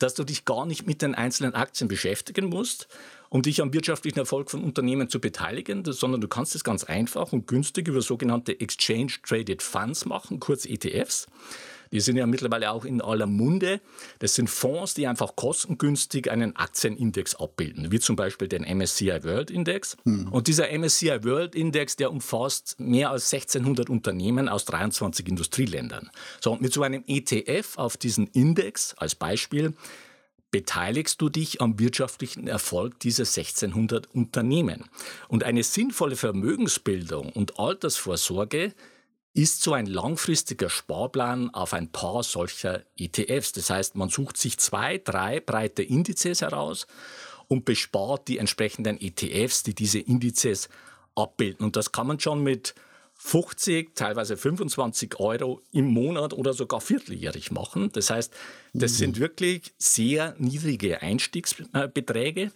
dass du dich gar nicht mit den einzelnen Aktien beschäftigen musst, um dich am wirtschaftlichen Erfolg von Unternehmen zu beteiligen, sondern du kannst es ganz einfach und günstig über sogenannte Exchange Traded Funds machen, kurz ETFs. Die sind ja mittlerweile auch in aller Munde. Das sind Fonds, die einfach kostengünstig einen Aktienindex abbilden, wie zum Beispiel den MSCI World Index. Hm. Und dieser MSCI World Index, der umfasst mehr als 1600 Unternehmen aus 23 Industrieländern. So, und mit so einem ETF auf diesen Index als Beispiel beteiligst du dich am wirtschaftlichen Erfolg dieser 1600 Unternehmen. Und eine sinnvolle Vermögensbildung und Altersvorsorge ist so ein langfristiger Sparplan auf ein paar solcher ETFs. Das heißt, man sucht sich zwei, drei breite Indizes heraus und bespart die entsprechenden ETFs, die diese Indizes abbilden. Und das kann man schon mit 50, teilweise 25 Euro im Monat oder sogar vierteljährig machen. Das heißt, das mhm. sind wirklich sehr niedrige Einstiegsbeträge.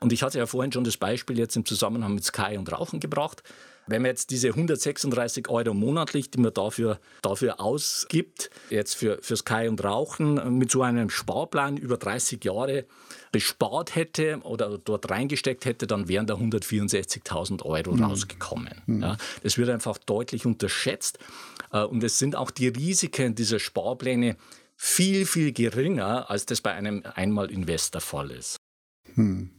Und ich hatte ja vorhin schon das Beispiel jetzt im Zusammenhang mit Sky und Rauchen gebracht. Wenn man jetzt diese 136 Euro monatlich, die man dafür, dafür ausgibt, jetzt für, für Sky und Rauchen mit so einem Sparplan über 30 Jahre bespart hätte oder dort reingesteckt hätte, dann wären da 164.000 Euro mhm. rausgekommen. Mhm. Ja, das wird einfach deutlich unterschätzt. Äh, und es sind auch die Risiken dieser Sparpläne viel, viel geringer, als das bei einem Einmal-Invest der Fall ist. Mhm.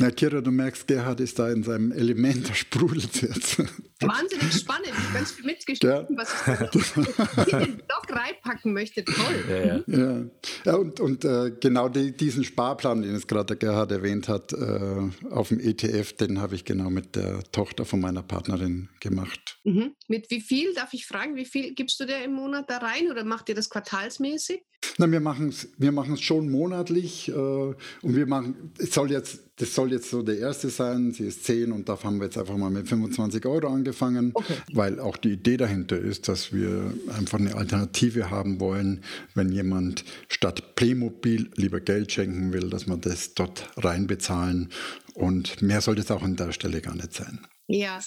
Ja, Kira, du merkst, Gerhard ist da in seinem Element, da sprudelt jetzt. Wahnsinnig spannend, ich habe ganz viel mitgeschrieben, ja. was ich in den Blog reinpacken möchte. Toll. Ja, ja. ja. Ja und, und äh, genau die, diesen Sparplan, den es gerade der Gerhard erwähnt hat, äh, auf dem ETF, den habe ich genau mit der Tochter von meiner Partnerin gemacht. Mhm. Mit wie viel, darf ich fragen, wie viel gibst du dir im Monat da rein oder macht ihr das quartalsmäßig? Na, wir machen es wir machen's schon monatlich äh, und wir machen, es soll jetzt, das soll jetzt so der erste sein, sie ist 10 und da haben wir jetzt einfach mal mit 25 Euro angefangen, okay. weil auch die Idee dahinter ist, dass wir einfach eine Alternative haben wollen, wenn jemand statt Playmobil lieber Geld schenken will, dass wir das dort reinbezahlen und mehr sollte es auch an der Stelle gar nicht sein. Ja,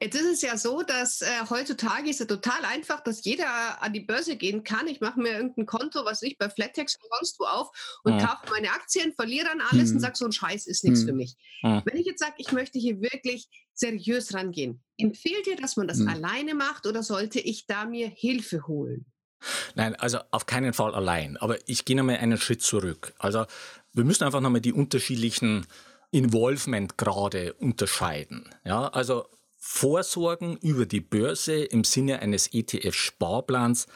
Jetzt ist es ja so, dass äh, heutzutage ist es total einfach, dass jeder an die Börse gehen kann. Ich mache mir irgendein Konto, was ich bei Flatex oder sonst wo auf und ja. kaufe meine Aktien, verliere dann alles hm. und sage, so ein Scheiß ist nichts hm. für mich. Ja. Wenn ich jetzt sage, ich möchte hier wirklich seriös rangehen, empfiehlt ihr, dass man das hm. alleine macht oder sollte ich da mir Hilfe holen? Nein, also auf keinen Fall allein. Aber ich gehe nochmal einen Schritt zurück. Also wir müssen einfach nochmal die unterschiedlichen Involvement-Grade unterscheiden. Ja, also Vorsorgen über die Börse im Sinne eines ETF-Sparplans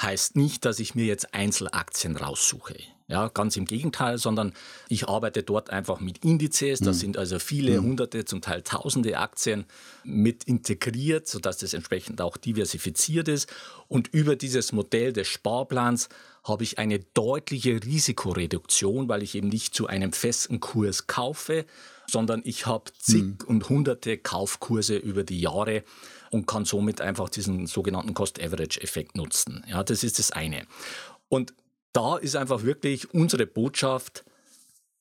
heißt nicht, dass ich mir jetzt Einzelaktien raussuche. Ja, ganz im Gegenteil, sondern ich arbeite dort einfach mit Indizes. Da mhm. sind also viele mhm. hunderte, zum Teil tausende Aktien mit integriert, sodass das entsprechend auch diversifiziert ist. Und über dieses Modell des Sparplans habe ich eine deutliche Risikoreduktion, weil ich eben nicht zu einem festen Kurs kaufe, sondern ich habe zig mhm. und hunderte Kaufkurse über die Jahre und kann somit einfach diesen sogenannten Cost-Average-Effekt nutzen. Ja, das ist das eine. Und da ist einfach wirklich unsere Botschaft,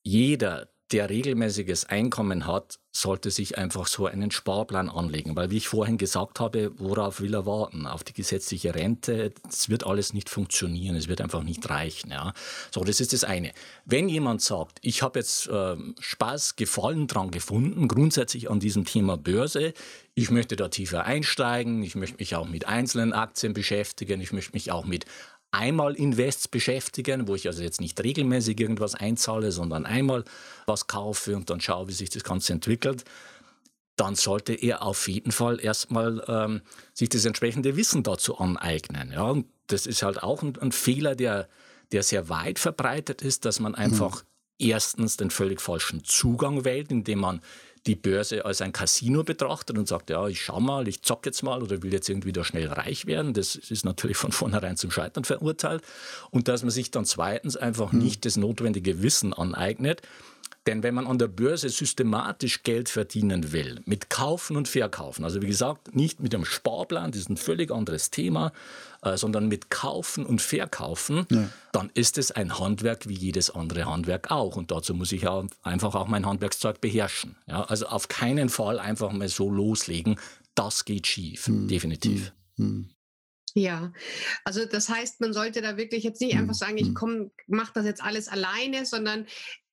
jeder, der regelmäßiges Einkommen hat, sollte sich einfach so einen Sparplan anlegen. Weil, wie ich vorhin gesagt habe, worauf will er warten? Auf die gesetzliche Rente. Es wird alles nicht funktionieren. Es wird einfach nicht reichen. Ja. So, das ist das eine. Wenn jemand sagt, ich habe jetzt äh, Spaß, Gefallen dran gefunden, grundsätzlich an diesem Thema Börse, ich möchte da tiefer einsteigen, ich möchte mich auch mit einzelnen Aktien beschäftigen, ich möchte mich auch mit einmal Invests beschäftigen, wo ich also jetzt nicht regelmäßig irgendwas einzahle, sondern einmal was kaufe und dann schaue, wie sich das Ganze entwickelt, dann sollte er auf jeden Fall erstmal ähm, sich das entsprechende Wissen dazu aneignen. Ja, und das ist halt auch ein, ein Fehler, der, der sehr weit verbreitet ist, dass man einfach mhm. erstens den völlig falschen Zugang wählt, indem man die Börse als ein Casino betrachtet und sagt, ja, ich schau mal, ich zock jetzt mal oder will jetzt irgendwie da schnell reich werden, das ist natürlich von vornherein zum Scheitern verurteilt. Und dass man sich dann zweitens einfach hm. nicht das notwendige Wissen aneignet, denn wenn man an der Börse systematisch Geld verdienen will, mit Kaufen und Verkaufen, also wie gesagt, nicht mit einem Sparplan, das ist ein völlig anderes Thema, äh, sondern mit Kaufen und Verkaufen, ja. dann ist es ein Handwerk wie jedes andere Handwerk auch. Und dazu muss ich auch einfach auch mein Handwerkszeug beherrschen. Ja, also auf keinen Fall einfach mal so loslegen. Das geht schief, hm. definitiv. Hm. Ja, also das heißt, man sollte da wirklich jetzt nicht hm. einfach sagen, ich hm. komme, mache das jetzt alles alleine, sondern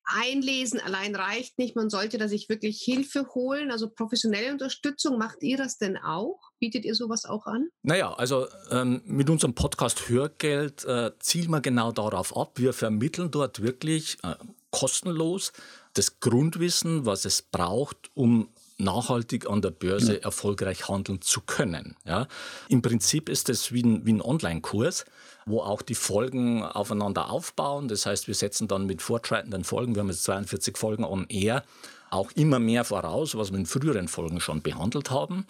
Einlesen allein reicht nicht. Man sollte da sich wirklich Hilfe holen, also professionelle Unterstützung. Macht ihr das denn auch? Bietet ihr sowas auch an? Naja, also ähm, mit unserem Podcast Hörgeld äh, zielen wir genau darauf ab. Wir vermitteln dort wirklich äh, kostenlos das Grundwissen, was es braucht, um nachhaltig an der Börse ja. erfolgreich handeln zu können. Ja? Im Prinzip ist es wie ein, wie ein Online-Kurs wo auch die Folgen aufeinander aufbauen. Das heißt, wir setzen dann mit fortschreitenden Folgen, wir haben jetzt 42 Folgen on Air, auch immer mehr voraus, was wir in früheren Folgen schon behandelt haben,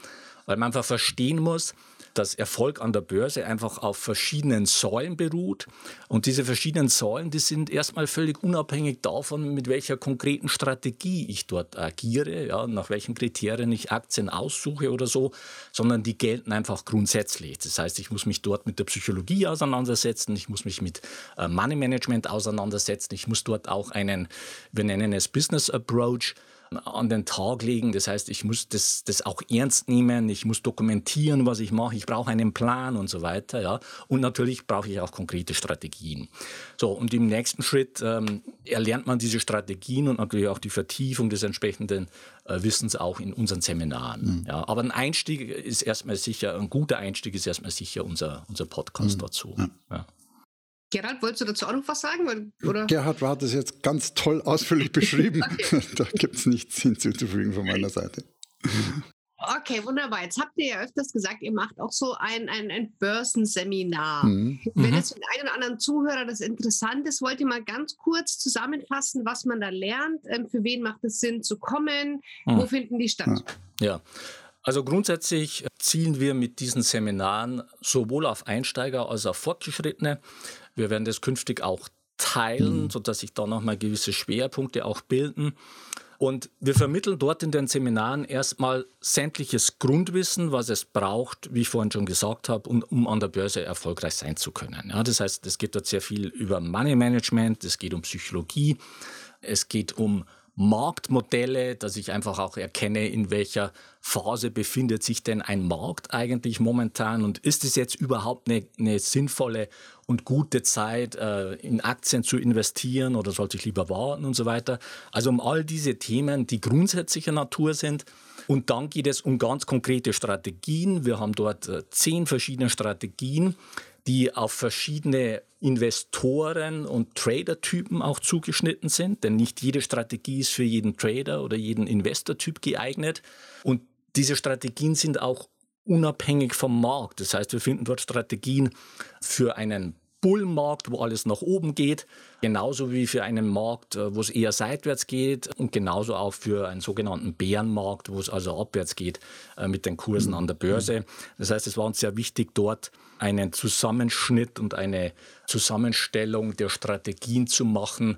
weil man einfach verstehen muss, dass Erfolg an der Börse einfach auf verschiedenen Säulen beruht. Und diese verschiedenen Säulen, die sind erstmal völlig unabhängig davon, mit welcher konkreten Strategie ich dort agiere, ja, nach welchen Kriterien ich Aktien aussuche oder so, sondern die gelten einfach grundsätzlich. Das heißt, ich muss mich dort mit der Psychologie auseinandersetzen, ich muss mich mit äh, Money Management auseinandersetzen, ich muss dort auch einen, wir nennen es Business Approach, an den Tag legen. Das heißt, ich muss das, das auch ernst nehmen, ich muss dokumentieren, was ich mache, ich brauche einen Plan und so weiter. Ja. Und natürlich brauche ich auch konkrete Strategien. So, und im nächsten Schritt ähm, erlernt man diese Strategien und natürlich auch die Vertiefung des entsprechenden äh, Wissens auch in unseren Seminaren. Mhm. Ja. Aber ein Einstieg ist erstmal sicher, ein guter Einstieg ist erstmal sicher unser, unser Podcast mhm. dazu. Ja. Ja. Gerhard, wolltest du dazu auch noch was sagen? Oder? Gerhard hat es jetzt ganz toll ausführlich beschrieben. [LAUGHS] da gibt es nichts hinzuzufügen von meiner Seite. Okay, wunderbar. Jetzt habt ihr ja öfters gesagt, ihr macht auch so ein, ein, ein Börsenseminar. Mhm. Wenn mhm. jetzt für den einen oder anderen Zuhörer das interessant ist, wollt ihr mal ganz kurz zusammenfassen, was man da lernt? Ähm, für wen macht es Sinn zu kommen? Mhm. Wo finden die statt? Ja. Also grundsätzlich zielen wir mit diesen Seminaren sowohl auf Einsteiger als auch Fortgeschrittene. Wir werden das künftig auch teilen, mhm. sodass sich da nochmal gewisse Schwerpunkte auch bilden. Und wir vermitteln dort in den Seminaren erstmal sämtliches Grundwissen, was es braucht, wie ich vorhin schon gesagt habe, um, um an der Börse erfolgreich sein zu können. Ja, das heißt, es geht dort sehr viel über Money Management, es geht um Psychologie, es geht um Marktmodelle, dass ich einfach auch erkenne, in welcher Phase befindet sich denn ein Markt eigentlich momentan und ist es jetzt überhaupt eine, eine sinnvolle und gute Zeit, äh, in Aktien zu investieren oder sollte ich lieber warten und so weiter. Also um all diese Themen, die grundsätzlicher Natur sind. Und dann geht es um ganz konkrete Strategien. Wir haben dort äh, zehn verschiedene Strategien, die auf verschiedene Investoren und Trader-Typen auch zugeschnitten sind, denn nicht jede Strategie ist für jeden Trader oder jeden Investor-Typ geeignet. Und diese Strategien sind auch unabhängig vom Markt. Das heißt, wir finden dort Strategien für einen Bullmarkt, wo alles nach oben geht, genauso wie für einen Markt, äh, wo es eher seitwärts geht und genauso auch für einen sogenannten Bärenmarkt, wo es also abwärts geht äh, mit den Kursen an der Börse. Das heißt, es war uns sehr wichtig, dort einen Zusammenschnitt und eine Zusammenstellung der Strategien zu machen,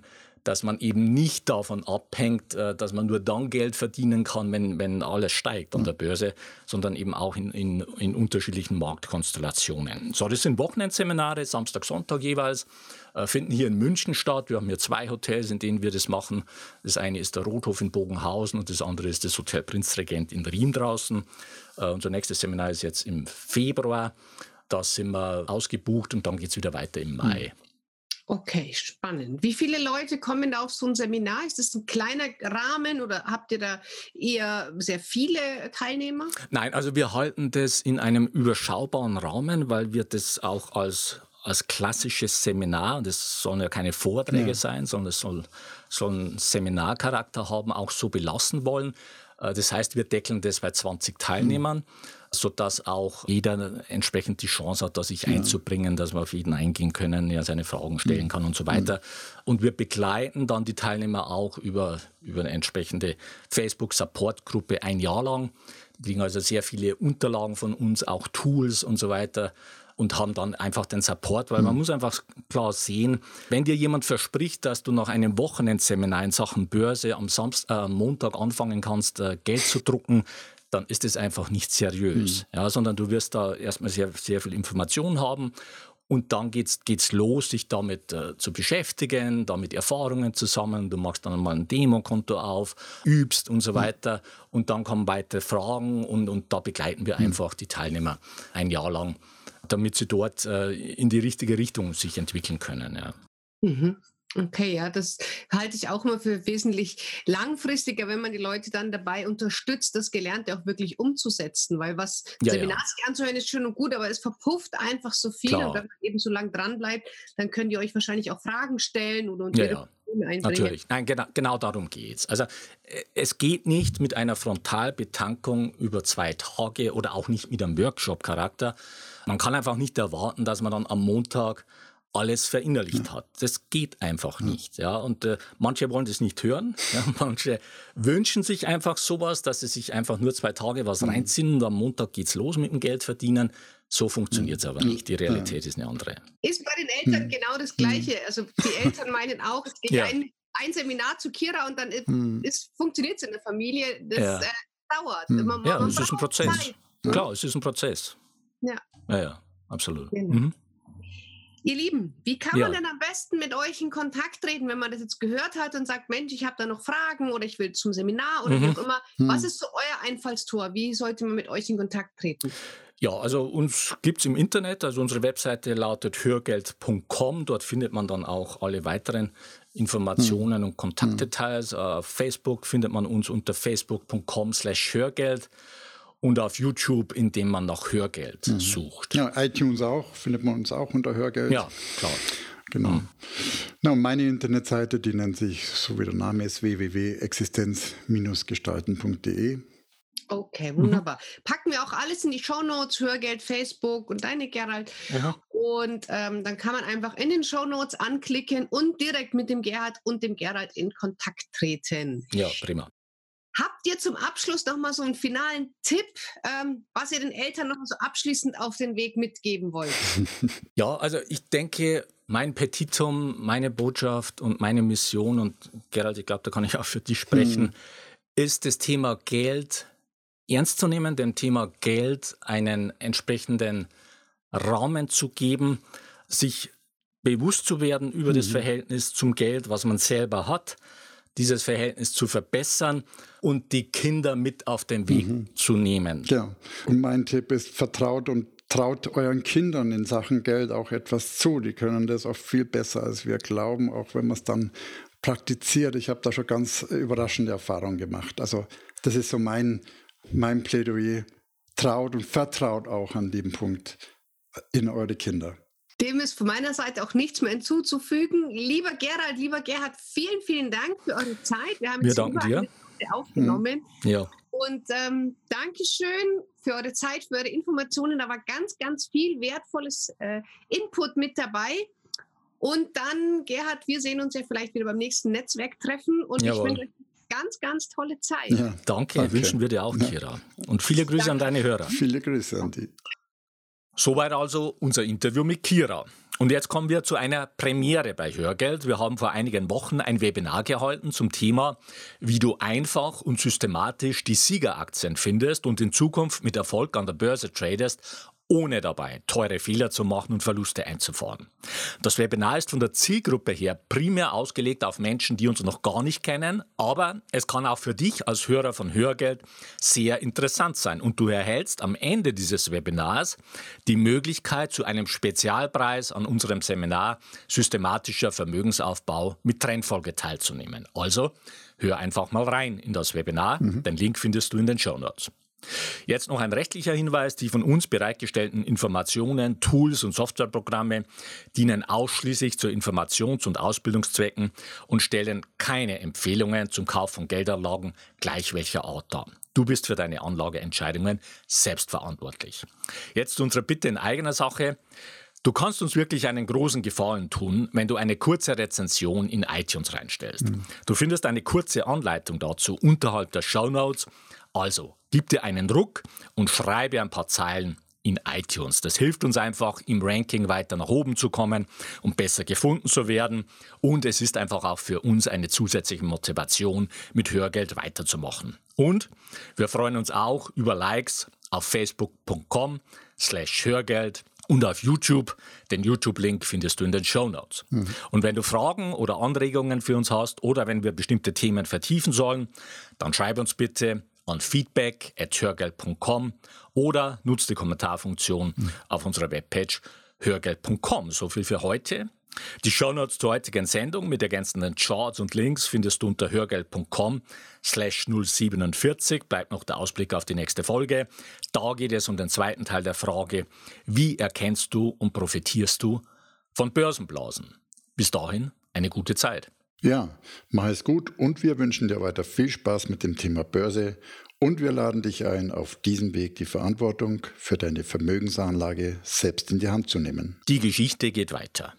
dass man eben nicht davon abhängt, äh, dass man nur dann Geld verdienen kann, wenn, wenn alles steigt an der Börse, sondern eben auch in, in, in unterschiedlichen Marktkonstellationen. So, das sind Wochenendseminare, Samstag, Sonntag jeweils, äh, finden hier in München statt. Wir haben hier zwei Hotels, in denen wir das machen. Das eine ist der Rothof in Bogenhausen und das andere ist das Hotel Prinzregent in Riem draußen. Äh, unser nächstes Seminar ist jetzt im Februar. Da sind wir ausgebucht und dann geht es wieder weiter im Mai. Hm. Okay, spannend. Wie viele Leute kommen da auf so ein Seminar? Ist das ein kleiner Rahmen oder habt ihr da eher sehr viele Teilnehmer? Nein, also wir halten das in einem überschaubaren Rahmen, weil wir das auch als, als klassisches Seminar, das sollen ja keine Vorträge ja. sein, sondern es soll, soll einen Seminarcharakter haben, auch so belassen wollen. Äh, das heißt, wir deckeln das bei 20 Teilnehmern. Mhm sodass auch jeder entsprechend die Chance hat, da sich ja. einzubringen, dass wir auf jeden eingehen können, ja seine Fragen stellen kann und so weiter. Und wir begleiten dann die Teilnehmer auch über, über eine entsprechende Facebook-Support-Gruppe ein Jahr lang. Kriegen also sehr viele Unterlagen von uns, auch Tools und so weiter und haben dann einfach den Support, weil man mhm. muss einfach klar sehen, wenn dir jemand verspricht, dass du nach einem Wochenendseminar in Sachen Börse am Samstag, äh, Montag anfangen kannst, äh, Geld zu drucken, dann ist es einfach nicht seriös, mhm. ja, sondern du wirst da erstmal sehr, sehr viel Information haben und dann geht's geht's los, sich damit äh, zu beschäftigen, damit Erfahrungen zu sammeln. Du machst dann mal ein Demokonto auf, übst und so mhm. weiter. Und dann kommen weitere Fragen und, und da begleiten wir mhm. einfach die Teilnehmer ein Jahr lang, damit sie dort äh, in die richtige Richtung sich entwickeln können. Ja. Mhm. Okay, ja, das halte ich auch mal für wesentlich langfristiger, wenn man die Leute dann dabei unterstützt, das Gelernte auch wirklich umzusetzen. Weil was ja, Seminars ja. anzuhören ist schön und gut, aber es verpufft einfach so viel. Klar. Und wenn man eben so lang dran bleibt, dann könnt ihr euch wahrscheinlich auch Fragen stellen oder ja, ja. Natürlich. Nein, genau, genau darum geht es. Also äh, es geht nicht mit einer Frontalbetankung über zwei Tage oder auch nicht mit einem Workshop-Charakter. Man kann einfach nicht erwarten, dass man dann am Montag alles verinnerlicht hat. Das geht einfach nicht. Ja. Und äh, manche wollen das nicht hören. [LAUGHS] Ja. Manche wünschen sich einfach sowas, dass sie sich einfach nur zwei Tage was mhm. reinziehen und am Montag geht's los mit dem Geld verdienen. So funktioniert es aber nicht. Die Realität ist eine andere. Ist bei den Eltern mhm. genau das Gleiche. Also die Eltern meinen auch, es geht ja. ein, ein, Seminar zu Kira und dann mhm. funktioniert es in der Familie. Das ja. äh, dauert. Mhm. Man, ja, man es ist ein Prozess. Zeit. Klar, es ist ein Prozess. Ja. Ja, ja, absolut. Genau. Mhm. Ihr Lieben, wie kann man denn am besten mit euch in Kontakt treten, wenn man das jetzt gehört hat und sagt, Mensch, ich habe da noch Fragen oder ich will zum Seminar oder mhm. wie auch immer. Mhm. Was ist so euer Einfallstor? Wie sollte man mit euch in Kontakt treten? Ja, also uns gibt es im Internet, also unsere Webseite lautet hörgeld.com. Dort findet man dann auch alle weiteren Informationen mhm. und Kontaktdetails. Auf Facebook findet man uns unter facebook.com slash hörgeld und auf YouTube, indem man nach Hörgeld mhm. sucht. Ja, iTunes auch, findet man uns auch unter Hörgeld. Ja, klar. Genau. Mhm. Na, meine Internetseite, die nennt sich, so wie der Name ist, www.existenz-gestalten.de. Okay, wunderbar. Mhm. Packen wir auch alles in die Show Notes, Hörgeld, Facebook und deine Gerald. Ja. Und ähm, dann kann man einfach in den Show Notes anklicken und direkt mit dem Gerhard und dem Gerald in Kontakt treten. Ja, prima. Habt ihr zum Abschluss noch mal so einen finalen Tipp, ähm, was ihr den Eltern noch mal so abschließend auf den Weg mitgeben wollt? [LAUGHS] Ja, also ich denke, mein Petitum, meine Botschaft und meine Mission, und Gerald, ich glaube, da kann ich auch für dich sprechen, hm. ist das Thema Geld ernst zu nehmen, dem Thema Geld einen entsprechenden Rahmen zu geben, sich bewusst zu werden über mhm. das Verhältnis zum Geld, was man selber hat, dieses Verhältnis zu verbessern und die Kinder mit auf den Weg mhm. zu nehmen. Ja, und mein Tipp ist, vertraut und traut euren Kindern in Sachen Geld auch etwas zu. Die können das oft viel besser, als wir glauben, auch wenn man es dann praktiziert. Ich habe da schon ganz überraschende Erfahrungen gemacht. Also das ist so mein, mein Plädoyer. Traut und vertraut auch an dem Punkt in eure Kinder. Dem ist von meiner Seite auch nichts mehr hinzuzufügen. Lieber Gerald, lieber Gerhard, vielen, vielen Dank für eure Zeit. Wir haben Wir danken dir. aufgenommen. Mhm. Ja. Und ähm, Dankeschön für eure Zeit, für eure Informationen. Da war ganz, ganz viel wertvolles äh, Input mit dabei. Und dann, Gerhard, wir sehen uns ja vielleicht wieder beim nächsten Netzwerktreffen. Und Jawohl. ich wünsche euch ganz, ganz tolle Zeit. Ja, danke, danke. wünschen wir dir auch, Kira. Und viele Grüße danke. an deine Hörer. Viele Grüße an die. Soweit also unser Interview mit Kira. Und jetzt kommen wir zu einer Premiere bei Hörgeld. Wir haben vor einigen Wochen ein Webinar gehalten zum Thema, wie du einfach und systematisch die Siegeraktien findest und in Zukunft mit Erfolg an der Börse tradest, ohne dabei teure Fehler zu machen und Verluste einzufahren. Das Webinar ist von der Zielgruppe her primär ausgelegt auf Menschen, die uns noch gar nicht kennen, aber es kann auch für dich als Hörer von Hörgeld sehr interessant sein und du erhältst am Ende dieses Webinars die Möglichkeit zu einem Spezialpreis an unserem Seminar Systematischer Vermögensaufbau mit Trendfolge teilzunehmen. Also hör einfach mal rein in das Webinar, mhm. den Link findest du in den Show Notes. Jetzt noch ein rechtlicher Hinweis. Die von uns bereitgestellten Informationen, Tools und Softwareprogramme dienen ausschließlich zu Informations- und Ausbildungszwecken und stellen keine Empfehlungen zum Kauf von Geldanlagen gleich welcher Art dar. Du bist für deine Anlageentscheidungen selbst verantwortlich. Jetzt unsere Bitte in eigener Sache. Du kannst uns wirklich einen großen Gefallen tun, wenn du eine kurze Rezension in iTunes reinstellst. Mhm. Du findest eine kurze Anleitung dazu unterhalb der Show Notes also, gib dir einen Druck und schreibe ein paar Zeilen in iTunes. Das hilft uns einfach, im Ranking weiter nach oben zu kommen und besser gefunden zu werden. Und es ist einfach auch für uns eine zusätzliche Motivation, mit Hörgeld weiterzumachen. Und wir freuen uns auch über Likes auf facebook.com slash Hörgeld und auf YouTube. Den YouTube-Link findest du in den Show Notes. Mhm. Und wenn du Fragen oder Anregungen für uns hast oder wenn wir bestimmte Themen vertiefen sollen, dann schreib uns bitte an feedback.hörgeld.com oder nutzt die Kommentarfunktion mhm. auf unserer Webpage hörgeld.com. So viel für heute. Die Shownotes zur heutigen Sendung mit ergänzenden Charts und Links findest du unter hörgeld.com slash 047. Bleibt noch der Ausblick auf die nächste Folge. Da geht es um den zweiten Teil der Frage, wie erkennst du und profitierst du von Börsenblasen? Bis dahin eine gute Zeit. Ja, mach es gut und wir wünschen dir weiter viel Spaß mit dem Thema Börse und wir laden dich ein, auf diesem Weg die Verantwortung für deine Vermögensanlage selbst in die Hand zu nehmen. Die Geschichte geht weiter.